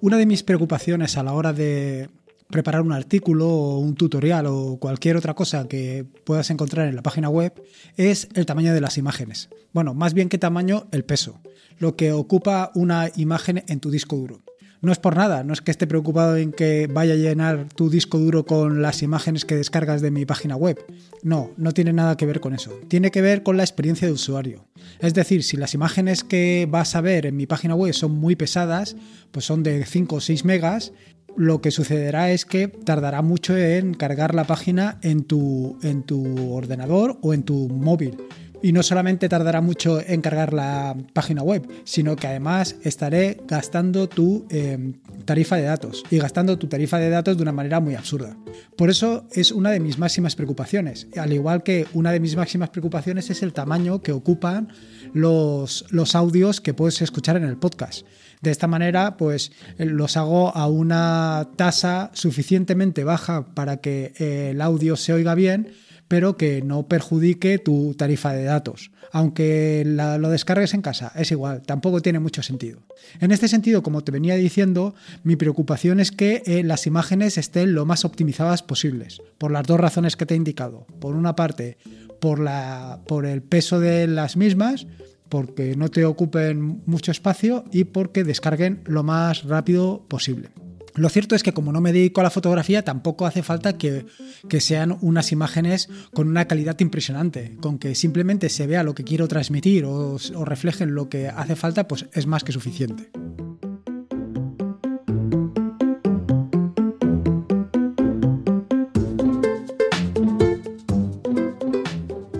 Una de mis preocupaciones a la hora de preparar un artículo o un tutorial o cualquier otra cosa que puedas encontrar en la página web es el tamaño de las imágenes. Bueno, más bien que tamaño, el peso, lo que ocupa una imagen en tu disco duro. No es por nada, no es que esté preocupado en que vaya a llenar tu disco duro con las imágenes que descargas de mi página web. No, no tiene nada que ver con eso. Tiene que ver con la experiencia de usuario. Es decir, si las imágenes que vas a ver en mi página web son muy pesadas, pues son de 5 o 6 megas, lo que sucederá es que tardará mucho en cargar la página en tu, en tu ordenador o en tu móvil. Y no solamente tardará mucho en cargar la página web, sino que además estaré gastando tu em, tarifa de datos y gastando tu tarifa de datos de una manera muy absurda. Por eso es una de mis máximas preocupaciones. Al igual que una de mis máximas preocupaciones es el tamaño que ocupan los, los audios que puedes escuchar en el podcast. De esta manera, pues los hago a una tasa suficientemente baja para que el audio se oiga bien pero que no perjudique tu tarifa de datos. Aunque lo descargues en casa, es igual, tampoco tiene mucho sentido. En este sentido, como te venía diciendo, mi preocupación es que eh, las imágenes estén lo más optimizadas posibles, por las dos razones que te he indicado. Por una parte, por, la, por el peso de las mismas, porque no te ocupen mucho espacio y porque descarguen lo más rápido posible. Lo cierto es que como no me dedico a la fotografía, tampoco hace falta que, sean unas imágenes con una calidad impresionante. Con que simplemente se vea lo que quiero transmitir o, o reflejen lo que hace falta, pues es más que suficiente.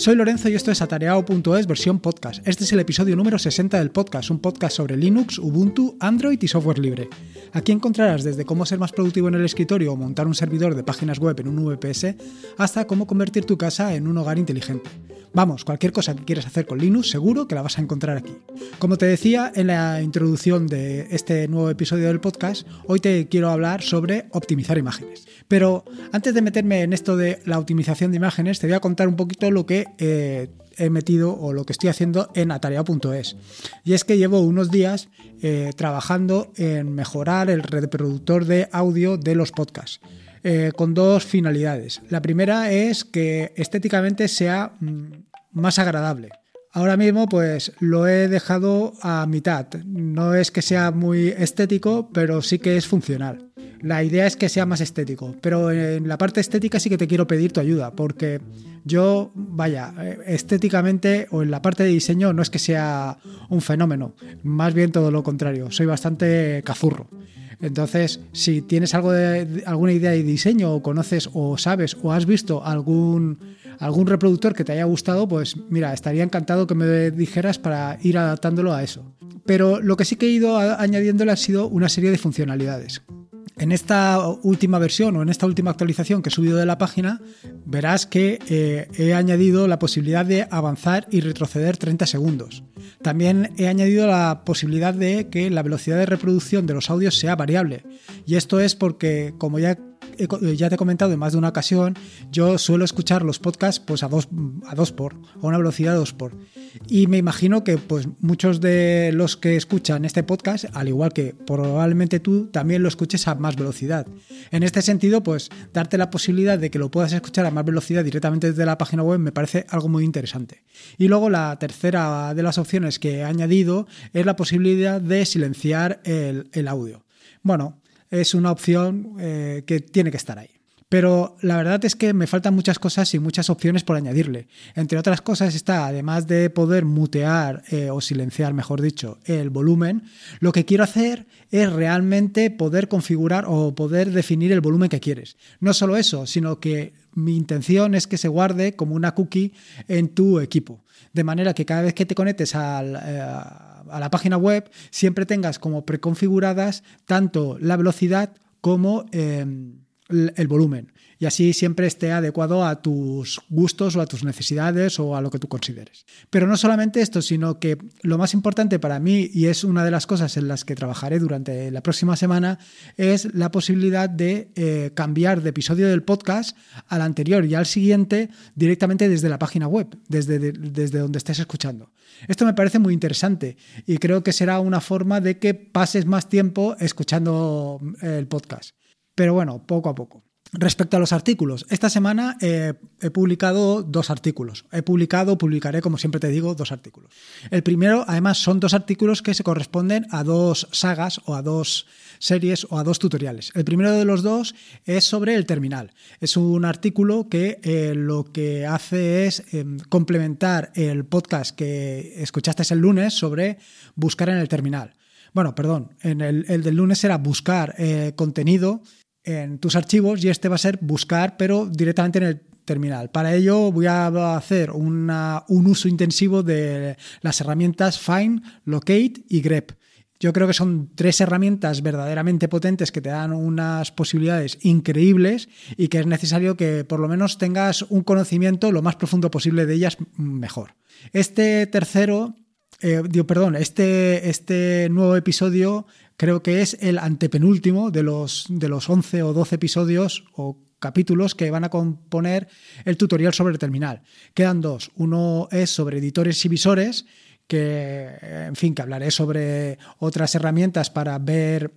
Soy Lorenzo y esto es atareado.es versión podcast. Este es el episodio número 60 del podcast, un podcast sobre Linux, Ubuntu, Android y software libre. Aquí encontrarás desde cómo ser más productivo en el escritorio o montar un servidor de páginas web en un VPS hasta cómo convertir tu casa en un hogar inteligente. Vamos, cualquier cosa que quieras hacer con Linux seguro que la vas a encontrar aquí. Como te decía en la introducción de este nuevo episodio del podcast, hoy te quiero hablar sobre optimizar imágenes. Pero antes de meterme en esto de la optimización de imágenes, te voy a contar un poquito lo que eh, he metido o lo que estoy haciendo en atareado.es. Y es que llevo unos días eh, trabajando en mejorar el reproductor de audio de los podcasts. Eh, con dos finalidades. La primera es que estéticamente sea mm, más agradable. Ahora mismo pues lo he dejado a mitad. No es que sea muy estético, pero sí que es funcional. La idea es que sea más estético, pero en la parte estética sí que te quiero pedir tu ayuda, porque yo, vaya, eh, estéticamente o en la parte de diseño no es que sea un fenómeno, más bien todo lo contrario, soy bastante cazurro. Entonces, si tienes algo de, alguna idea de diseño o conoces o sabes o has visto algún, algún reproductor que te haya gustado, pues mira, estaría encantado que me dijeras para ir adaptándolo a eso. Pero lo que sí que he ido añadiéndole ha sido una serie de funcionalidades. En esta última versión o en esta última actualización que he subido de la página, verás que eh, he añadido la posibilidad de avanzar y retroceder 30 segundos. También he añadido la posibilidad de que la velocidad de reproducción de los audios sea variable. Y esto es porque, como ya ya te he comentado en más de una ocasión, yo suelo escuchar los podcasts pues a dos, a dos por, a una velocidad dos por. Y me imagino que pues muchos de los que escuchan este podcast, al igual que probablemente tú, también lo escuches a más velocidad. En este sentido, pues darte la posibilidad de que lo puedas escuchar a más velocidad directamente desde la página web me parece algo muy interesante. Y luego la tercera de las opciones que he añadido es la posibilidad de silenciar el, el audio. Bueno, es una opción eh, que tiene que estar ahí. Pero la verdad es que me faltan muchas cosas y muchas opciones por añadirle. Entre otras cosas está, además de poder mutear eh, o silenciar, mejor dicho, el volumen, lo que quiero hacer es realmente poder configurar o poder definir el volumen que quieres. No solo eso, sino que mi intención es que se guarde como una cookie en tu equipo. De manera que cada vez que te conectes. Eh, a la página web siempre tengas como preconfiguradas tanto la velocidad como, em, el volumen y así siempre esté adecuado a tus gustos o a tus necesidades o a lo que tú consideres. Pero no solamente esto, sino que lo más importante para mí, y es una de las cosas en las que trabajaré durante la próxima semana, es la posibilidad de eh, cambiar de episodio del podcast al anterior y al siguiente directamente desde la página web, desde, desde donde estés escuchando. Esto me parece muy interesante y creo que será una forma de que pases más tiempo escuchando el podcast. Pero bueno, poco a poco. Respecto a los artículos, esta semana he publicado dos artículos. He publicado, publicaré, como siempre te digo, dos artículos. El primero, además, son dos artículos que se corresponden a dos sagas o a dos series o a dos tutoriales. El primero de los dos es sobre el terminal. Es un artículo que eh, lo que hace es em, complementar el podcast que escuchaste el lunes sobre buscar en el terminal. Bueno, perdón, en el, del lunes era buscar eh, contenido en tus archivos y este va a ser buscar, pero directamente en el terminal. Para ello voy a hacer un uso intensivo de las herramientas Find, Locate y grep. Yo creo que son tres herramientas verdaderamente potentes que te dan unas posibilidades increíbles y que es necesario que por lo menos tengas un conocimiento lo más profundo posible de ellas mejor. Este tercero, eh, digo, perdón, este, este nuevo episodio creo que es el antepenúltimo de los, de los 11 o 12 episodios o capítulos que van a componer el tutorial sobre el terminal. Quedan dos. Uno es sobre editores y visores, que, en fin, que hablaré sobre otras herramientas para ver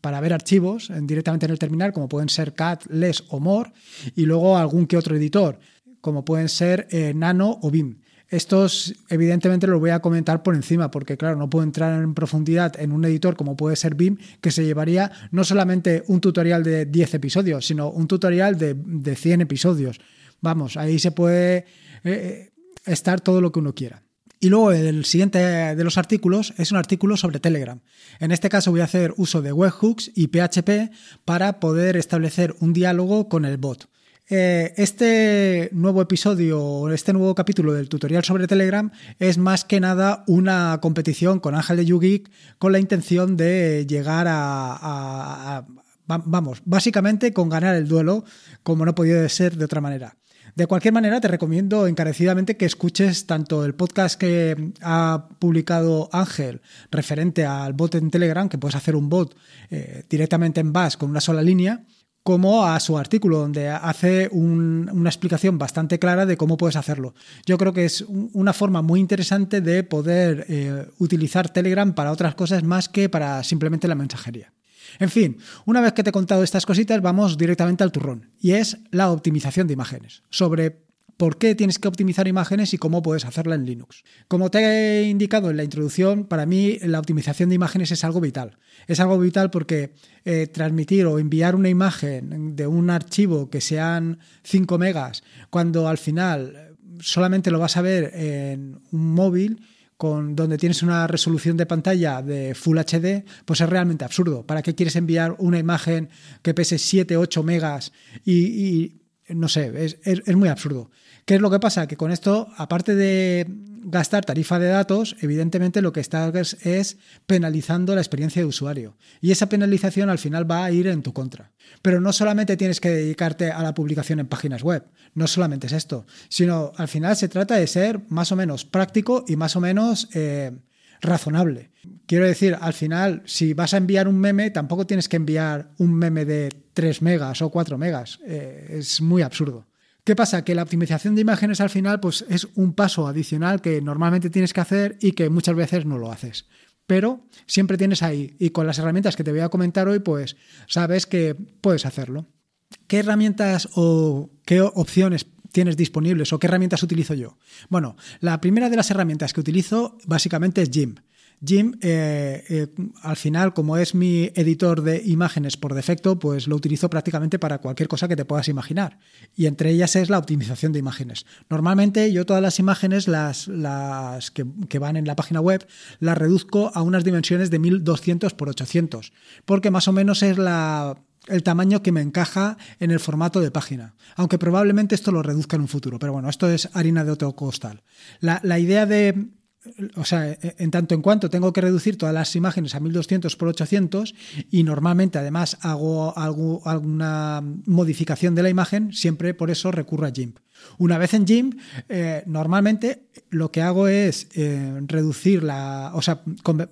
para ver archivos directamente en el terminal, como pueden ser CAT, LES o MORE, y luego algún que otro editor, como pueden ser eh, Nano o BIM. Estos, evidentemente, los voy a comentar por encima, porque, claro, no puedo entrar en profundidad en un editor como puede ser BIM, que se llevaría no solamente un tutorial de 10 episodios, sino un tutorial de, de 100 episodios. Vamos, ahí se puede eh, estar todo lo que uno quiera. Y luego el siguiente de los artículos es un artículo sobre Telegram. En este caso voy a hacer uso de webhooks y PHP para poder establecer un diálogo con el bot. Eh, este nuevo episodio, este nuevo capítulo del tutorial sobre Telegram es más que nada una competición con Ángel de YouGeek con la intención de llegar a, vamos, básicamente con ganar el duelo, como no podía ser de otra manera. De cualquier manera, te recomiendo encarecidamente que escuches tanto el podcast que ha publicado Ángel referente al bot en Telegram, que puedes hacer un bot eh, directamente en Bash con una sola línea, como a su artículo, donde hace una explicación bastante clara de cómo puedes hacerlo. Yo creo que es una forma muy interesante de poder eh, utilizar Telegram para otras cosas más que para simplemente la mensajería. En fin, una vez que te he contado estas cositas, vamos directamente al turrón, y es la optimización de imágenes, sobre por qué tienes que optimizar imágenes y cómo puedes hacerla en Linux. Como te he indicado en la introducción, para mí la optimización de imágenes es algo vital. Es algo vital porque eh, transmitir o enviar una imagen de un archivo que sean 5 megas, cuando al final solamente lo vas a ver en un móvil, con, donde tienes una resolución de pantalla de Full HD, pues es realmente absurdo. ¿Para qué quieres enviar una imagen que pese 7, 8 megas y, no sé, es, muy absurdo. ¿Qué es lo que pasa? Que con esto, aparte de gastar tarifa de datos, evidentemente lo que estás es penalizando la experiencia de usuario. Y esa penalización al final va a ir en tu contra. Pero no solamente tienes que dedicarte a la publicación en páginas web, no solamente es esto, sino al final se trata de ser más o menos práctico y más o menos eh, razonable. Quiero decir, al final, si vas a enviar un meme, tampoco tienes que enviar un meme de 3 megas o 4 megas. Eh, es muy absurdo. ¿Qué pasa? Que la optimización de imágenes al final pues, es un paso adicional que normalmente tienes que hacer y que muchas veces no lo haces. Pero siempre tienes ahí y con las herramientas que te voy a comentar hoy, pues sabes que puedes hacerlo. ¿Qué herramientas o qué opciones tienes disponibles o qué herramientas utilizo yo? Bueno, la primera de las herramientas que utilizo básicamente es Jim. Jim, eh, eh, al final, como es mi editor de imágenes por defecto, pues lo utilizo prácticamente para cualquier cosa que te puedas imaginar. Y entre ellas es la optimización de imágenes. Normalmente yo todas las imágenes, las, que, van en la página web, las reduzco a unas dimensiones de 1200 por 800, porque más o menos es el tamaño que me encaja en el formato de página. Aunque probablemente esto lo reduzca en un futuro. Pero bueno, esto es harina de otro costal. La idea de o sea, en tanto en cuanto tengo que reducir todas las imágenes a 1200 por 800 y normalmente además hago alguna modificación de la imagen, siempre por eso recurro a GIMP. Una vez en GIMP, eh, normalmente lo que hago es eh, reducirla, o sea,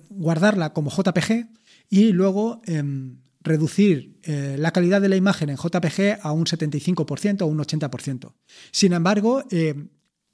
guardarla como JPG y luego em, reducir eh, la calidad de la imagen en JPG a un 75% o un 80%. Sin embargo,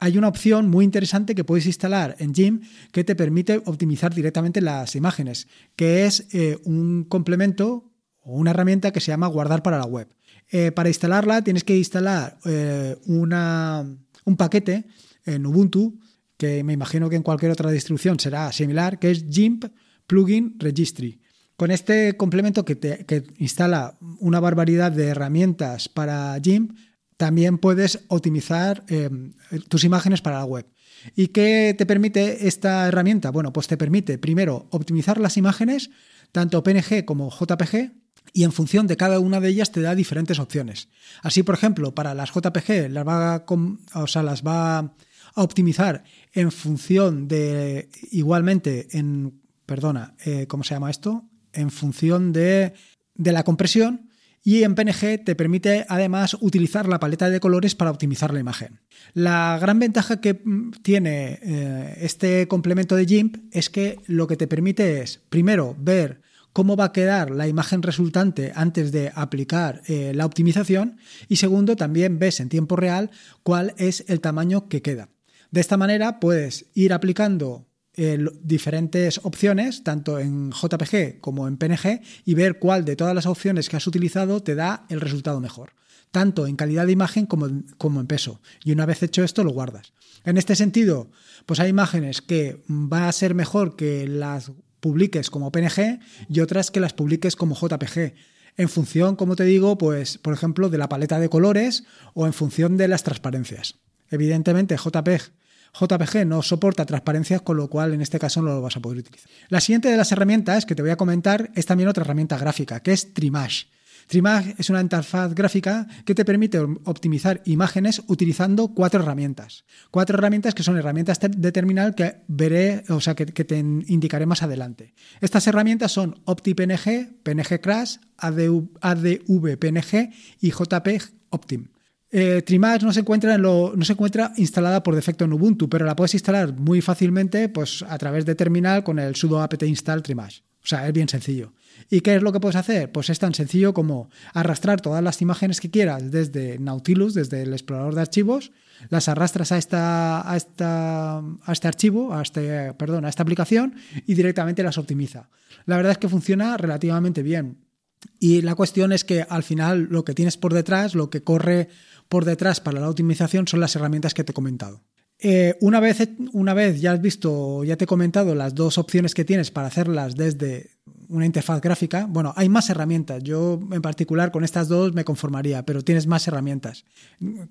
hay una opción muy interesante que puedes instalar en GIMP que te permite optimizar directamente las imágenes, que es eh, un complemento o una herramienta que se llama guardar para la web. Eh, para instalarla tienes que instalar eh, un paquete en Ubuntu, que me imagino que en cualquier otra distribución será similar, que es GIMP Plugin Registry. Con este complemento que, te, instala una barbaridad de herramientas para GIMP, también puedes optimizar eh, tus imágenes para la web. ¿Y qué te permite esta herramienta? Bueno, pues te permite primero optimizar las imágenes, tanto PNG como JPG, y en función de cada una de ellas te da diferentes opciones. Así, por ejemplo, para las JPG las va a, o las va a optimizar en función de, igualmente, en, perdona, eh, ¿cómo se llama esto? En función de la compresión y en PNG te permite además utilizar la paleta de colores para optimizar la imagen. La gran ventaja que mm, tiene eh, este complemento de GIMP es que lo que te permite es, primero, ver cómo va a quedar la imagen resultante antes de aplicar eh, la optimización y segundo, también ves en tiempo real cuál es el tamaño que queda. De esta manera puedes ir aplicando eh, diferentes opciones, tanto en JPG como en PNG, y ver cuál de todas las opciones que has utilizado te da el resultado mejor, tanto en calidad de imagen como, en peso. Y una vez hecho esto, lo guardas. En este sentido, pues hay imágenes que va a ser mejor que las publiques como PNG y otras que las publiques como JPG en función, como te digo, pues por ejemplo de la paleta de colores o en función de las transparencias. Evidentemente, JPG JPG no soporta transparencias, con lo cual en este caso no lo vas a poder utilizar. La siguiente de las herramientas que te voy a comentar es también otra herramienta gráfica, que es Trimage. Trimage es una interfaz gráfica que te permite optimizar imágenes utilizando cuatro herramientas. Cuatro herramientas que son herramientas de terminal que veré, o sea, que, te indicaré más adelante. Estas herramientas son OptiPNG, PNG Crash, ADV PNG y JPG Optim. Eh, Trimage no se, encuentra no se encuentra instalada por defecto en Ubuntu, pero la puedes instalar muy fácilmente pues, a través de terminal con el sudo apt install Trimage. O sea, es bien sencillo. ¿Y qué es lo que puedes hacer? Pues es tan sencillo como arrastrar todas las imágenes que quieras desde Nautilus, desde el explorador de archivos, las arrastras a esta, a esta, a este archivo, a este, perdón, a esta aplicación y directamente las optimiza. La verdad es que funciona relativamente bien. Y la cuestión es que al final lo que tienes por detrás, lo que corre por detrás para la optimización son las herramientas que te he comentado. Eh, una, vez, una vez ya has visto, ya te he comentado las dos opciones que tienes para hacerlas desde una interfaz gráfica, bueno, hay más herramientas. Yo en particular con estas dos me conformaría, pero tienes más herramientas.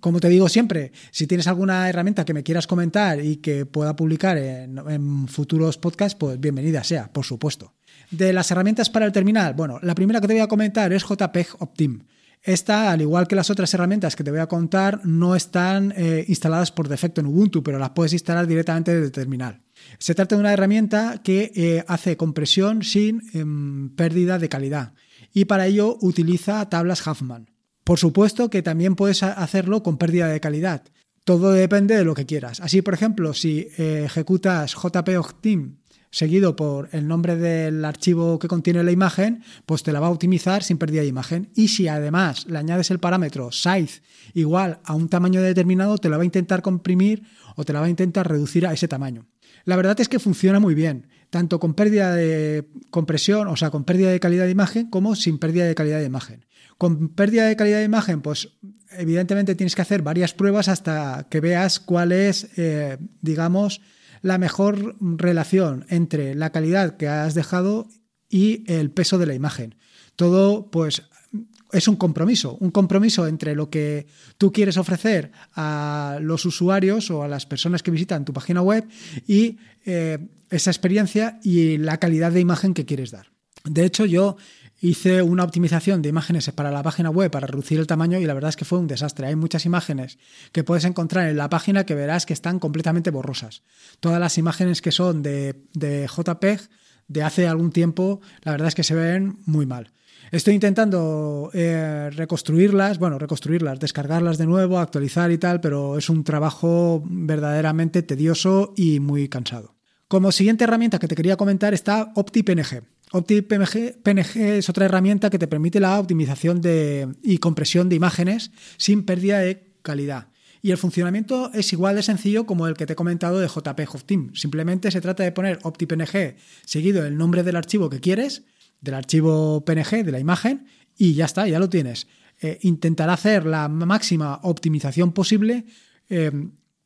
Como te digo siempre, si tienes alguna herramienta que me quieras comentar y que pueda publicar en, futuros podcasts, pues bienvenida sea, por supuesto. De las herramientas para el terminal, bueno, la primera que te voy a comentar es JPEG Optim. Esta, al igual que las otras herramientas que te voy a contar, no están eh, instaladas por defecto en Ubuntu, pero las puedes instalar directamente desde el terminal. Se trata de una herramienta que eh, hace compresión sin em, pérdida de calidad y para ello utiliza tablas Huffman. Por supuesto que también puedes hacerlo con pérdida de calidad. Todo depende de lo que quieras. Así, por ejemplo, si eh, ejecutas JPOctim seguido por el nombre del archivo que contiene la imagen, pues te la va a optimizar sin pérdida de imagen. Y si además le añades el parámetro size igual a un tamaño determinado, te la va a intentar comprimir o te la va a intentar reducir a ese tamaño. La verdad es que funciona muy bien, tanto con pérdida de compresión, o sea, con pérdida de calidad de imagen, como sin pérdida de calidad de imagen. Con pérdida de calidad de imagen, pues evidentemente tienes que hacer varias pruebas hasta que veas cuál es, eh, digamos, la mejor relación entre la calidad que has dejado y el peso de la imagen. Todo, pues, es un compromiso, un compromiso entre lo que tú quieres ofrecer a los usuarios o a las personas que visitan tu página web y eh, esa experiencia y la calidad de imagen que quieres dar. De hecho, yo hice una optimización de imágenes para la página web para reducir el tamaño y la verdad es que fue un desastre. Hay muchas imágenes que puedes encontrar en la página que verás que están completamente borrosas. Todas las imágenes que son de, de JPEG de hace algún tiempo, la verdad es que se ven muy mal. Estoy intentando eh, reconstruirlas, bueno, reconstruirlas, descargarlas de nuevo, actualizar y tal, pero es un trabajo verdaderamente tedioso y muy cansado. Como siguiente herramienta que te quería comentar está OptiPNG. OptiPNG es otra herramienta que te permite la optimización de, y compresión de imágenes sin pérdida de calidad. Y el funcionamiento es igual de sencillo como el que te he comentado de JPG Team. Simplemente se trata de poner OptiPNG seguido el nombre del archivo que quieres, del archivo PNG, de la imagen, y ya está, ya lo tienes. Eh, intentar hacer la máxima optimización posible eh,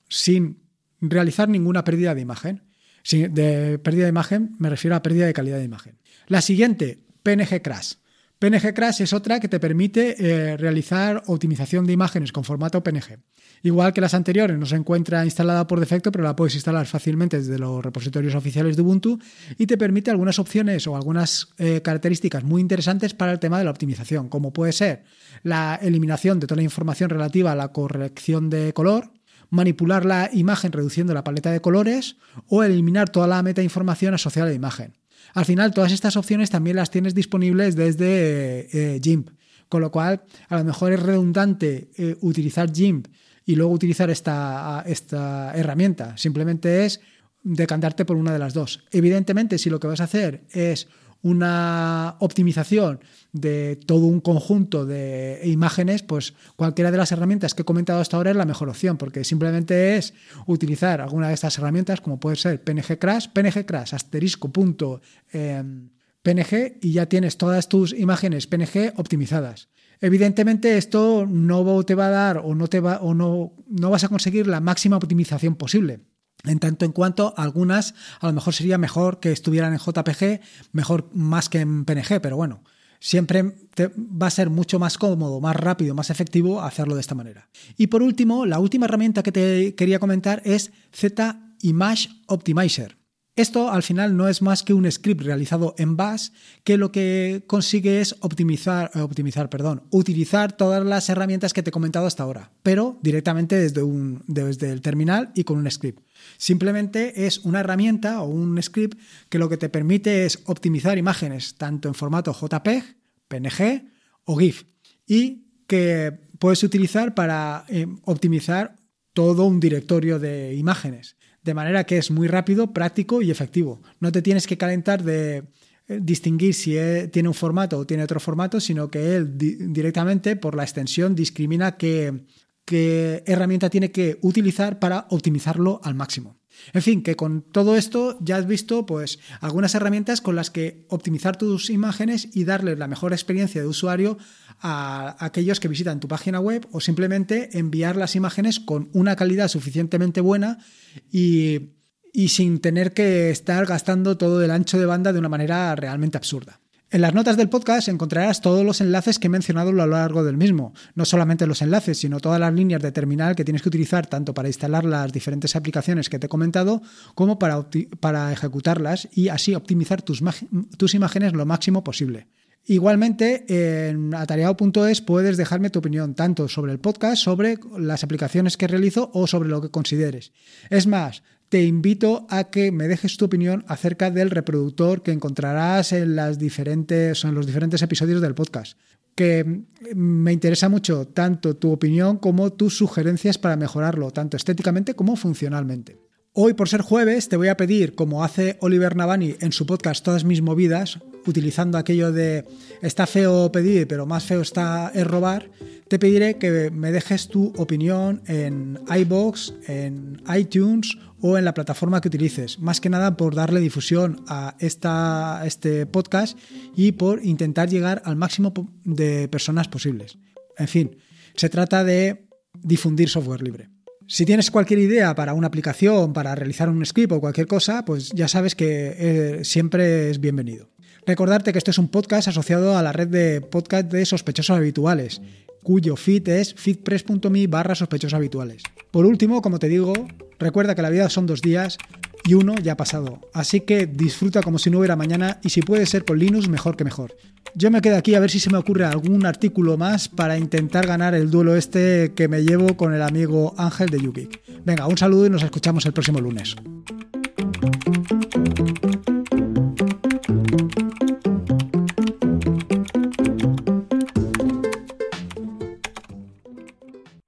sin realizar ninguna pérdida de imagen. de pérdida de imagen me refiero a pérdida de calidad de imagen. La siguiente, PNG Crash. PNG Crash es otra que te permite eh, realizar optimización de imágenes con formato PNG. Igual que las anteriores, no se encuentra instalada por defecto, pero la puedes instalar fácilmente desde los repositorios oficiales de Ubuntu y te permite algunas opciones o algunas eh, características muy interesantes para el tema de la optimización, como puede ser la eliminación de toda la información relativa a la corrección de color, manipular la imagen reduciendo la paleta de colores o eliminar toda la meta información asociada a la imagen. Al final, todas estas opciones también las tienes disponibles desde eh, GIMP, con lo cual a lo mejor es redundante eh, utilizar GIMP y luego utilizar esta, esta herramienta. Simplemente es decantarte por una de las dos. Evidentemente, si lo que vas a hacer es una optimización de todo un conjunto de imágenes, pues cualquiera de las herramientas que he comentado hasta ahora es la mejor opción, porque simplemente es utilizar alguna de estas herramientas, como puede ser PNG Crash, PNG Crash, asterisco punto em, PNG, y ya tienes todas tus imágenes PNG optimizadas. Evidentemente, esto no te va a dar o no te va o no, no vas a conseguir la máxima optimización posible. En tanto en cuanto algunas a lo mejor sería mejor que estuvieran en JPG, mejor más que en PNG, pero bueno, siempre va a ser mucho más cómodo, más rápido, más efectivo hacerlo de esta manera. Y por último, la última herramienta que te quería comentar es Z Image Optimizer. Esto al final no es más que un script realizado en Bash que lo que consigue es optimizar, eh, optimizar, perdón, utilizar todas las herramientas que te he comentado hasta ahora, pero directamente desde, un, desde el terminal y con un script. Simplemente es una herramienta o un script que lo que te permite es optimizar imágenes tanto en formato JPEG, PNG o GIF y que puedes utilizar para eh, optimizar todo un directorio de imágenes de manera que es muy rápido, práctico y efectivo. No te tienes que calentar de eh, distinguir si tiene un formato o tiene otro formato, sino que él directamente por la extensión discrimina qué, qué herramienta tiene que utilizar para optimizarlo al máximo. En fin, que con todo esto ya has visto pues algunas herramientas con las que optimizar tus imágenes y darle la mejor experiencia de usuario a aquellos que visitan tu página web o simplemente enviar las imágenes con una calidad suficientemente buena y, y sin tener que estar gastando todo el ancho de banda de una manera realmente absurda. En las notas del podcast encontrarás todos los enlaces que he mencionado a lo largo del mismo. No solamente los enlaces, sino todas las líneas de terminal que tienes que utilizar tanto para instalar las diferentes aplicaciones que te he comentado como para, para ejecutarlas y así optimizar tus, tus imágenes lo máximo posible. Igualmente, en atareado.es puedes dejarme tu opinión tanto sobre el podcast, sobre las aplicaciones que realizo o sobre lo que consideres. Es más, te invito a que me dejes tu opinión acerca del reproductor que encontrarás en, las diferentes, en los diferentes episodios del podcast. Que me interesa mucho tanto tu opinión como tus sugerencias para mejorarlo, tanto estéticamente como funcionalmente. Hoy, por ser jueves, te voy a pedir, como hace Oliver Navani en su podcast Todas mis movidas, utilizando aquello de está feo pedir, pero más feo está es robar, te pediré que me dejes tu opinión en iBox, en iTunes o en la plataforma que utilices. Más que nada por darle difusión a, esta, este podcast y por intentar llegar al máximo de personas posibles. En fin, se trata de difundir software libre. Si tienes cualquier idea para una aplicación, para realizar un script o cualquier cosa, pues ya sabes que eh, siempre es bienvenido. Recordarte que este es un podcast asociado a la red de podcast de sospechosos habituales, cuyo feed es feedpress.me barra sospechosos habituales. Por último, como te digo, recuerda que la vida son dos días y uno ya ha pasado. Así que disfruta como si no hubiera mañana y si puede ser con Linux, mejor que mejor. Yo me quedo aquí a ver si se me ocurre algún artículo más para intentar ganar el duelo este que me llevo con el amigo Ángel de Yuki. Venga, un saludo y nos escuchamos el próximo lunes.